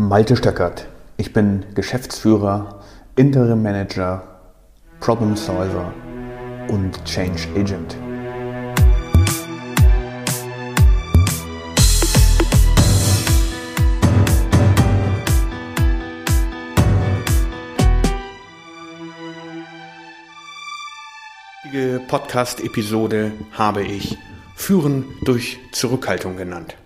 Malte Stöckert. Ich bin Geschäftsführer, Interim Manager, Problem Solver und Change Agent. Podcast-Episode habe ich Führen durch Zurückhaltung genannt.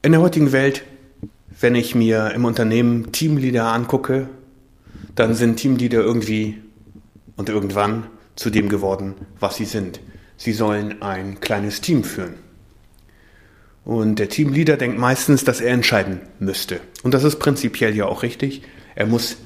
In der heutigen Welt, wenn ich mir im Unternehmen Teamleader angucke, dann sind Teamleader irgendwie und irgendwann zu dem geworden, was sie sind. Sie sollen ein kleines Team führen. Und der Teamleader denkt meistens, dass er entscheiden müsste. Und das ist prinzipiell ja auch richtig. Er muss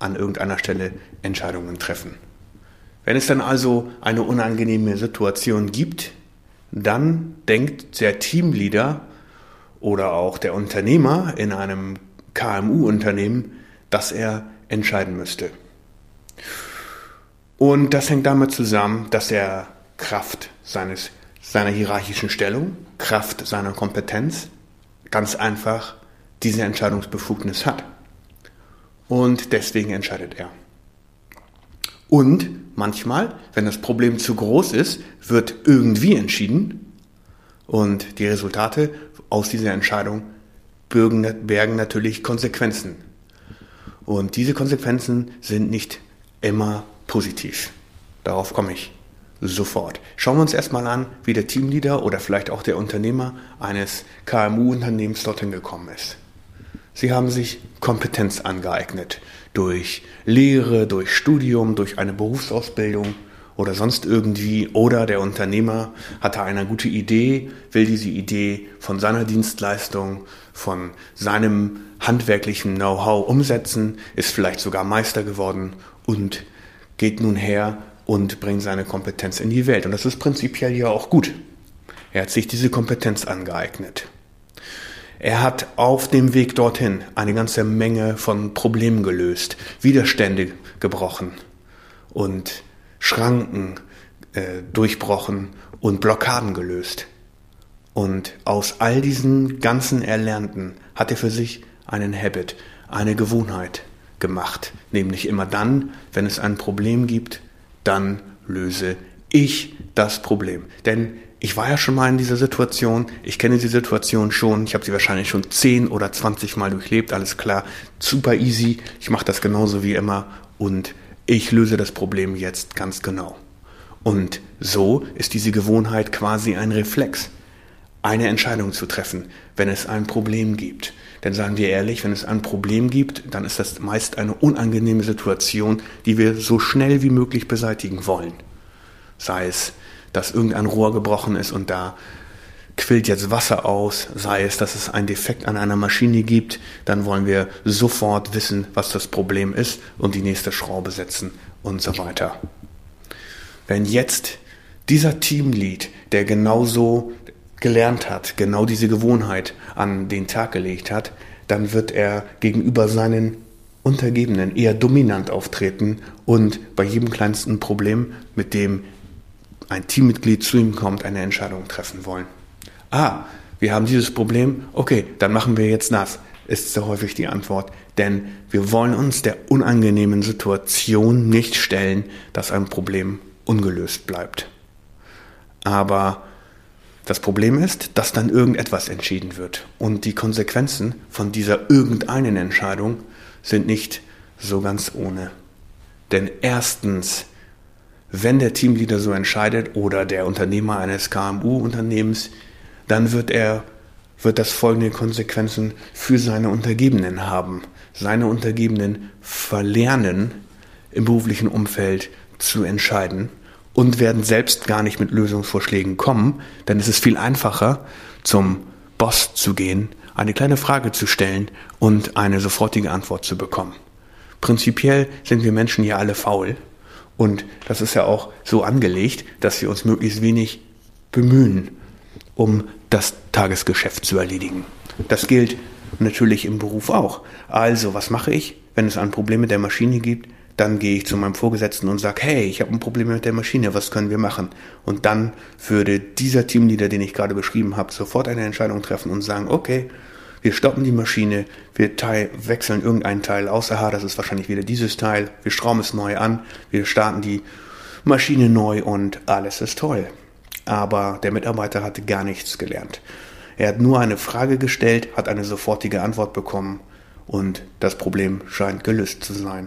an irgendeiner Stelle Entscheidungen treffen. Wenn es dann also eine unangenehme Situation gibt, dann denkt der Teamleader, oder auch der Unternehmer in einem KMU-Unternehmen, dass er entscheiden müsste. Und das hängt damit zusammen, dass er Kraft seines, seiner hierarchischen Stellung, Kraft seiner Kompetenz ganz einfach diese Entscheidungsbefugnis hat. Und deswegen entscheidet er. Und manchmal, wenn das Problem zu groß ist, wird irgendwie entschieden und die Resultate aus dieser Entscheidung bergen natürlich Konsequenzen. Und diese Konsequenzen sind nicht immer positiv. Darauf komme ich sofort. Schauen wir uns erstmal an, wie der Teamleader oder vielleicht auch der Unternehmer eines KMU-Unternehmens dorthin gekommen ist. Sie haben sich Kompetenz angeeignet durch Lehre, durch Studium, durch eine Berufsausbildung oder sonst irgendwie. Oder der Unternehmer hatte eine gute Idee, will diese Idee von seiner Dienstleistung, von seinem handwerklichen Know-how umsetzen, ist vielleicht sogar Meister geworden und geht nun her und bringt seine Kompetenz in die Welt. Und das ist prinzipiell ja auch gut. Er hat sich diese Kompetenz angeeignet. Er hat auf dem Weg dorthin eine ganze Menge von Problemen gelöst, Widerstände gebrochen und Schranken äh, durchbrochen und Blockaden gelöst. Und aus all diesen ganzen Erlernten hat er für sich einen Habit, eine Gewohnheit gemacht. Nämlich immer dann, wenn es ein Problem gibt, dann löse ich das Problem. Denn ich war ja schon mal in dieser Situation, ich kenne die Situation schon, ich habe sie wahrscheinlich schon 10 oder 20 Mal durchlebt, alles klar, super easy, ich mache das genauso wie immer und ich löse das Problem jetzt ganz genau. Und so ist diese Gewohnheit quasi ein Reflex, eine Entscheidung zu treffen, wenn es ein Problem gibt. Denn sagen wir ehrlich, wenn es ein Problem gibt, dann ist das meist eine unangenehme Situation, die wir so schnell wie möglich beseitigen wollen. Sei es, dass irgendein Rohr gebrochen ist und da quillt jetzt Wasser aus, sei es, dass es einen Defekt an einer Maschine gibt, dann wollen wir sofort wissen, was das Problem ist und die nächste Schraube setzen und so weiter. Wenn jetzt dieser Teamlead, der genauso gelernt hat, genau diese Gewohnheit an den Tag gelegt hat, dann wird er gegenüber seinen Untergebenen eher dominant auftreten und bei jedem kleinsten Problem, mit dem ein Teammitglied zu ihm kommt, eine Entscheidung treffen wollen ah, wir haben dieses Problem, okay, dann machen wir jetzt das, ist sehr häufig die Antwort. Denn wir wollen uns der unangenehmen Situation nicht stellen, dass ein Problem ungelöst bleibt. Aber das Problem ist, dass dann irgendetwas entschieden wird. Und die Konsequenzen von dieser irgendeinen Entscheidung sind nicht so ganz ohne. Denn erstens, wenn der Teamleader so entscheidet oder der Unternehmer eines KMU-Unternehmens, dann wird er wird das folgende Konsequenzen für seine Untergebenen haben. Seine Untergebenen verlernen im beruflichen Umfeld zu entscheiden und werden selbst gar nicht mit Lösungsvorschlägen kommen, denn es ist viel einfacher, zum Boss zu gehen, eine kleine Frage zu stellen und eine sofortige Antwort zu bekommen. Prinzipiell sind wir Menschen ja alle faul und das ist ja auch so angelegt, dass wir uns möglichst wenig bemühen, um das Tagesgeschäft zu erledigen. Das gilt natürlich im Beruf auch. Also, was mache ich, wenn es ein Problem mit der Maschine gibt? Dann gehe ich zu meinem Vorgesetzten und sage, hey, ich habe ein Problem mit der Maschine, was können wir machen? Und dann würde dieser Teamleader, den ich gerade beschrieben habe, sofort eine Entscheidung treffen und sagen, okay, Wir stoppen die Maschine, wir teil, wechseln irgendein Teil aus. Aha, das ist wahrscheinlich wieder dieses Teil. Wir schrauben es neu an, wir starten die Maschine neu und alles ist toll. Aber der Mitarbeiter hatte gar nichts gelernt. Er hat nur eine Frage gestellt, hat eine sofortige Antwort bekommen und das Problem scheint gelöst zu sein.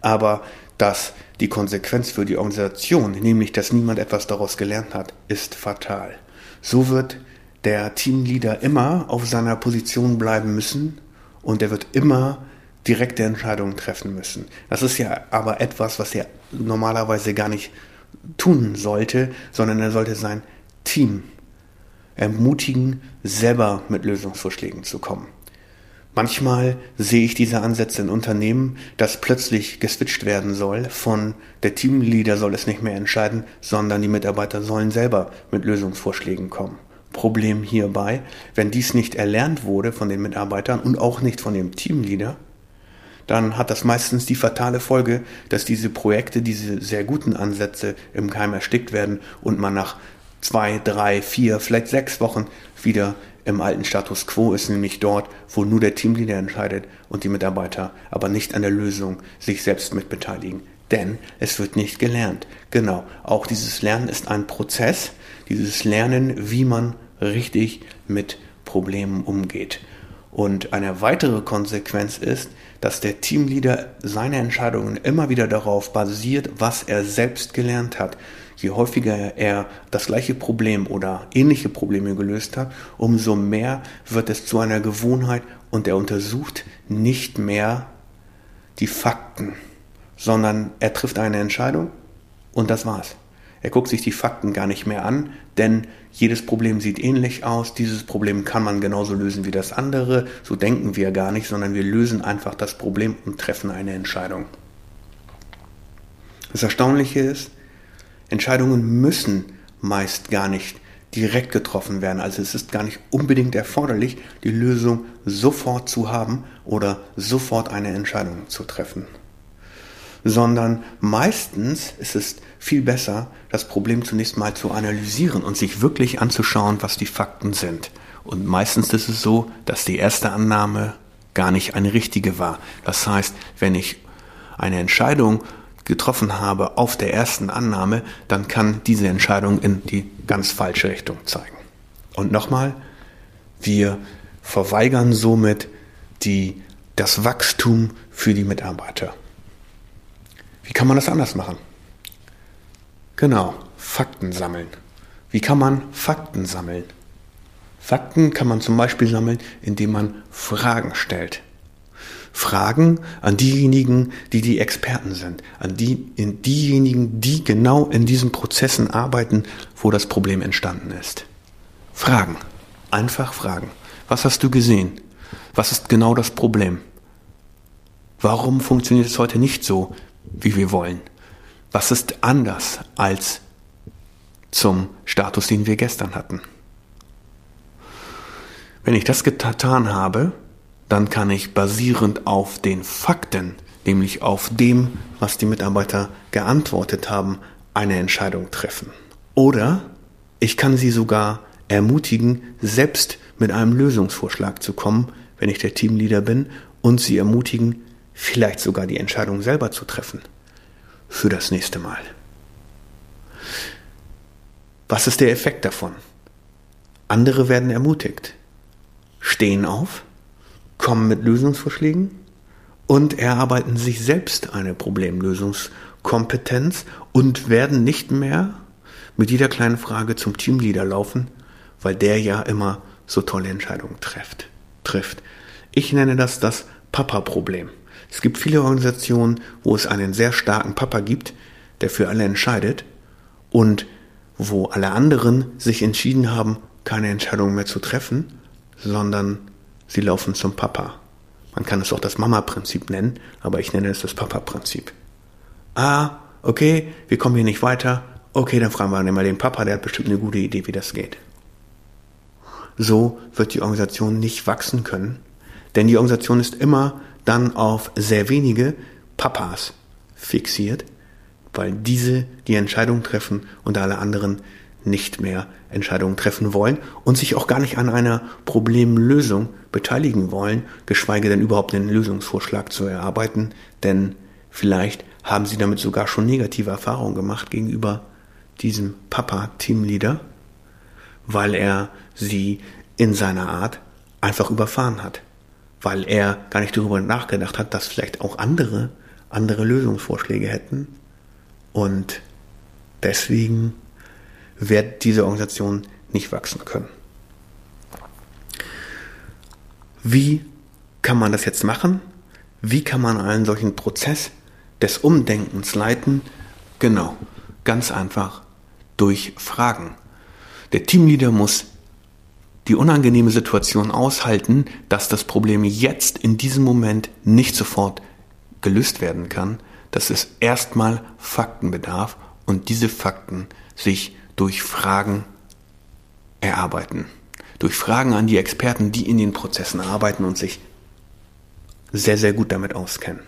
Aber dass die Konsequenz für die Organisation, nämlich dass niemand etwas daraus gelernt hat, ist fatal. So wird der Teamleader immer auf seiner Position bleiben müssen und er wird immer direkte Entscheidungen treffen müssen. Das ist ja aber etwas, was er normalerweise gar nicht tun sollte, sondern er sollte sein Team ermutigen, selber mit Lösungsvorschlägen zu kommen. Manchmal sehe ich diese Ansätze in Unternehmen, dass plötzlich geswitcht werden soll von der Teamleader soll es nicht mehr entscheiden, sondern die Mitarbeiter sollen selber mit Lösungsvorschlägen kommen. Problem hierbei, wenn dies nicht erlernt wurde von den Mitarbeitern und auch nicht von dem Teamleader, dann hat das meistens die fatale Folge, dass diese Projekte, diese sehr guten Ansätze im Keim erstickt werden und man nach zwei, drei, vier, vielleicht sechs Wochen wieder im alten Status quo ist, nämlich dort, wo nur der Teamleader entscheidet und die Mitarbeiter aber nicht an der Lösung sich selbst mitbeteiligen. Denn es wird nicht gelernt. Genau, auch dieses Lernen ist ein Prozess, dieses Lernen, wie man richtig mit Problemen umgeht. Und eine weitere Konsequenz ist, dass der Teamleader seine Entscheidungen immer wieder darauf basiert, was er selbst gelernt hat. Je häufiger er das gleiche Problem oder ähnliche Probleme gelöst hat, umso mehr wird es zu einer Gewohnheit und er untersucht nicht mehr die Fakten, sondern er trifft eine Entscheidung und das war's. Er guckt sich die Fakten gar nicht mehr an, denn jedes Problem sieht ähnlich aus. Dieses Problem kann man genauso lösen wie das andere. So denken wir gar nicht, sondern wir lösen einfach das Problem und treffen eine Entscheidung. Das Erstaunliche ist, Entscheidungen müssen meist gar nicht direkt getroffen werden. Also es ist gar nicht unbedingt erforderlich, die Lösung sofort zu haben oder sofort eine Entscheidung zu treffen sondern meistens ist es viel besser, das Problem zunächst mal zu analysieren und sich wirklich anzuschauen, was die Fakten sind. Und meistens ist es so, dass die erste Annahme gar nicht eine richtige war. Das heißt, wenn ich eine Entscheidung getroffen habe auf der ersten Annahme, dann kann diese Entscheidung in die ganz falsche Richtung zeigen. Und nochmal, wir verweigern somit die, das Wachstum für die Mitarbeiter. Wie kann man das anders machen? Genau, Fakten sammeln. Wie kann man Fakten sammeln? Fakten kann man zum Beispiel sammeln, indem man Fragen stellt. Fragen an diejenigen, die die Experten sind, an die, in diejenigen, die genau in diesen Prozessen arbeiten, wo das Problem entstanden ist. Fragen. Einfach fragen. Was hast du gesehen? Was ist genau das Problem? Warum funktioniert es heute nicht so, wie wir wollen? Was ist anders als zum Status, den wir gestern hatten? Wenn ich das getan habe, dann kann ich basierend auf den Fakten, nämlich auf dem, was die Mitarbeiter geantwortet haben, eine Entscheidung treffen. Oder ich kann sie sogar ermutigen, selbst mit einem Lösungsvorschlag zu kommen, wenn ich der Teamleader bin, und sie ermutigen, vielleicht sogar die Entscheidung selber zu treffen für das nächste Mal. Was ist der Effekt davon? Andere werden ermutigt, stehen auf, kommen mit Lösungsvorschlägen und erarbeiten sich selbst eine Problemlösungskompetenz und werden nicht mehr mit jeder kleinen Frage zum Teamleader laufen, weil der ja immer so tolle Entscheidungen trifft. Ich nenne das das Papa-Problem. Es gibt viele Organisationen, wo es einen sehr starken Papa gibt, der für alle entscheidet und wo alle anderen sich entschieden haben, keine Entscheidung mehr zu treffen, sondern sie laufen zum Papa. Man kann es auch das Mama-Prinzip nennen, aber ich nenne es das Papa-Prinzip. Ah, okay, wir kommen hier nicht weiter. Okay, dann fragen wir mal den Papa, der hat bestimmt eine gute Idee, wie das geht. So wird die Organisation nicht wachsen können, denn die Organisation ist immer dann auf sehr wenige Papas fixiert, weil diese die Entscheidung treffen und alle anderen nicht mehr Entscheidungen treffen wollen und sich auch gar nicht an einer Problemlösung beteiligen wollen, geschweige denn überhaupt einen Lösungsvorschlag zu erarbeiten, denn vielleicht haben sie damit sogar schon negative Erfahrungen gemacht gegenüber diesem Papa-Teamleader, weil er sie in seiner Art einfach überfahren hat, weil er gar nicht darüber nachgedacht hat, dass vielleicht auch andere andere Lösungsvorschläge hätten und deswegen wird diese Organisation nicht wachsen können. Wie kann man das jetzt machen? Wie kann man einen solchen Prozess des Umdenkens leiten? Genau, ganz einfach durch Fragen. Der Teamleader muss die unangenehme Situation aushalten, dass das Problem jetzt in diesem Moment nicht sofort gelöst werden kann, dass es erstmal Fakten bedarf und diese Fakten sich durch Fragen erarbeiten. Durch Fragen an die Experten, die in den Prozessen arbeiten und sich sehr, sehr gut damit auskennen.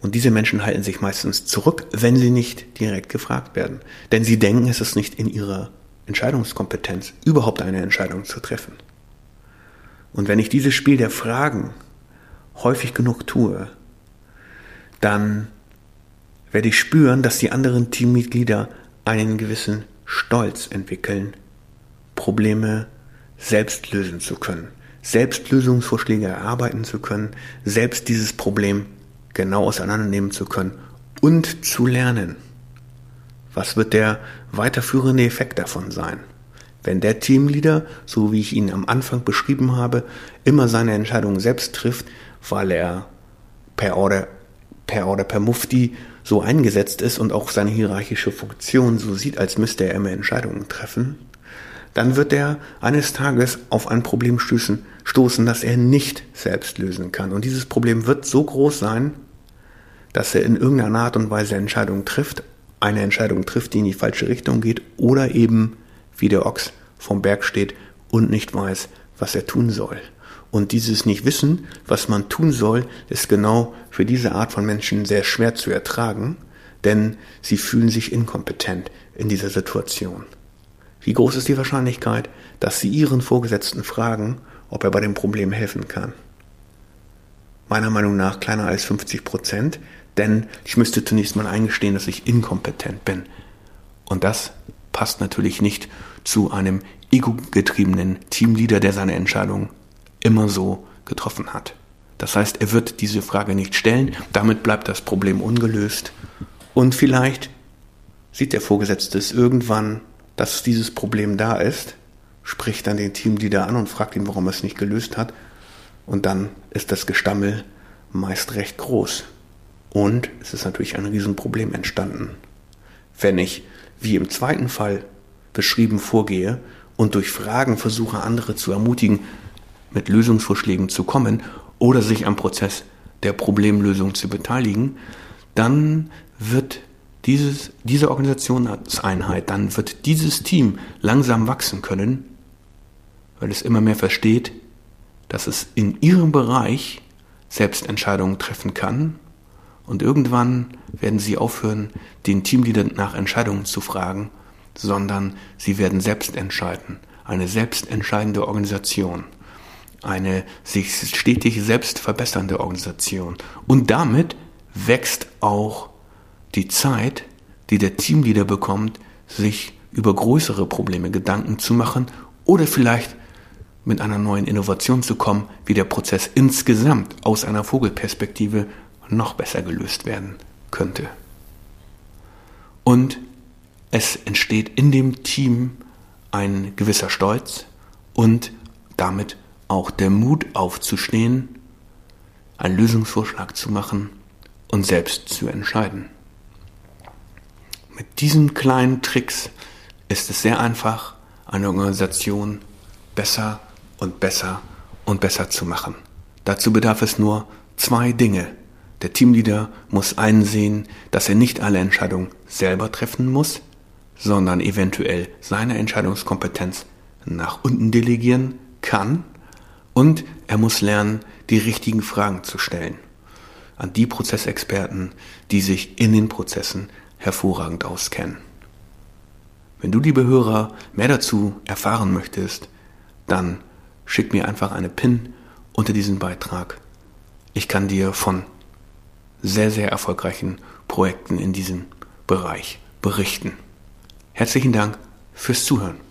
Und diese Menschen halten sich meistens zurück, wenn sie nicht direkt gefragt werden. Denn sie denken, es ist nicht in ihrer Entscheidungskompetenz, überhaupt eine Entscheidung zu treffen. Und wenn ich dieses Spiel der Fragen häufig genug tue, dann werde ich spüren, dass die anderen Teammitglieder einen gewissen Stolz entwickeln, Probleme selbst lösen zu können, selbst Lösungsvorschläge erarbeiten zu können, selbst dieses Problem genau auseinandernehmen zu können und zu lernen. Was wird der weiterführende Effekt davon sein? Wenn der Teamleader, so wie ich ihn am Anfang beschrieben habe, immer seine Entscheidungen selbst trifft, weil er per Order, per Order, per Mufti so eingesetzt ist und auch seine hierarchische Funktion so sieht, als müsste er immer Entscheidungen treffen, dann wird er eines Tages auf ein Problem stößen, stoßen, das er nicht selbst lösen kann. Und dieses Problem wird so groß sein, dass er in irgendeiner Art und Weise Entscheidungen trifft, eine Entscheidung trifft, die in die falsche Richtung geht, oder eben wie der Ochs vom Berg steht und nicht weiß, was er tun soll. Und dieses Nicht-Wissen, was man tun soll, ist genau für diese Art von Menschen sehr schwer zu ertragen, denn sie fühlen sich inkompetent in dieser Situation. Wie groß ist die Wahrscheinlichkeit, dass sie ihren Vorgesetzten fragen, ob er bei dem Problem helfen kann? Meiner Meinung nach kleiner als 50 Prozent, denn ich müsste zunächst mal eingestehen, dass ich inkompetent bin. Und das passt natürlich nicht zu einem ego-getriebenen Teamleader, der seine Entscheidung immer so getroffen hat. Das heißt, er wird diese Frage nicht stellen, damit bleibt das Problem ungelöst und vielleicht sieht der Vorgesetzte es irgendwann, dass dieses Problem da ist, spricht dann den Teamleader an und fragt ihn, warum er es nicht gelöst hat und dann ist das Gestammel meist recht groß. Und es ist natürlich ein Riesenproblem entstanden. Wenn ich, wie im zweiten Fall beschrieben, vorgehe und durch Fragen versuche, andere zu ermutigen, mit Lösungsvorschlägen zu kommen oder sich am Prozess der Problemlösung zu beteiligen, dann wird dieses, diese Organisationseinheit, dann wird dieses Team langsam wachsen können, weil es immer mehr versteht, dass es in ihrem Bereich selbst Entscheidungen treffen kann und irgendwann werden sie aufhören, den Teamleader nach Entscheidungen zu fragen, sondern sie werden selbst entscheiden. Eine selbstentscheidende Organisation eine sich stetig selbst verbessernde Organisation. Und damit wächst auch die Zeit, die der Teamleader bekommt, sich über größere Probleme Gedanken zu machen oder vielleicht mit einer neuen Innovation zu kommen, wie der Prozess insgesamt aus einer Vogelperspektive noch besser gelöst werden könnte. Und es entsteht in dem Team ein gewisser Stolz und damit auch der Mut aufzustehen, einen Lösungsvorschlag zu machen und selbst zu entscheiden. Mit diesen kleinen Tricks ist es sehr einfach, eine Organisation besser und besser und besser zu machen. Dazu bedarf es nur zwei Dinge. Der Teamleader muss einsehen, dass er nicht alle Entscheidungen selber treffen muss, sondern eventuell seine Entscheidungskompetenz nach unten delegieren kann und er muss lernen, die richtigen Fragen zu stellen. An die Prozessexperten, die sich in den Prozessen hervorragend auskennen. Wenn du, liebe Hörer, mehr dazu erfahren möchtest, dann schick mir einfach eine PIN unter diesen Beitrag. Ich kann dir von sehr, sehr erfolgreichen Projekten in diesem Bereich berichten. Herzlichen Dank fürs Zuhören.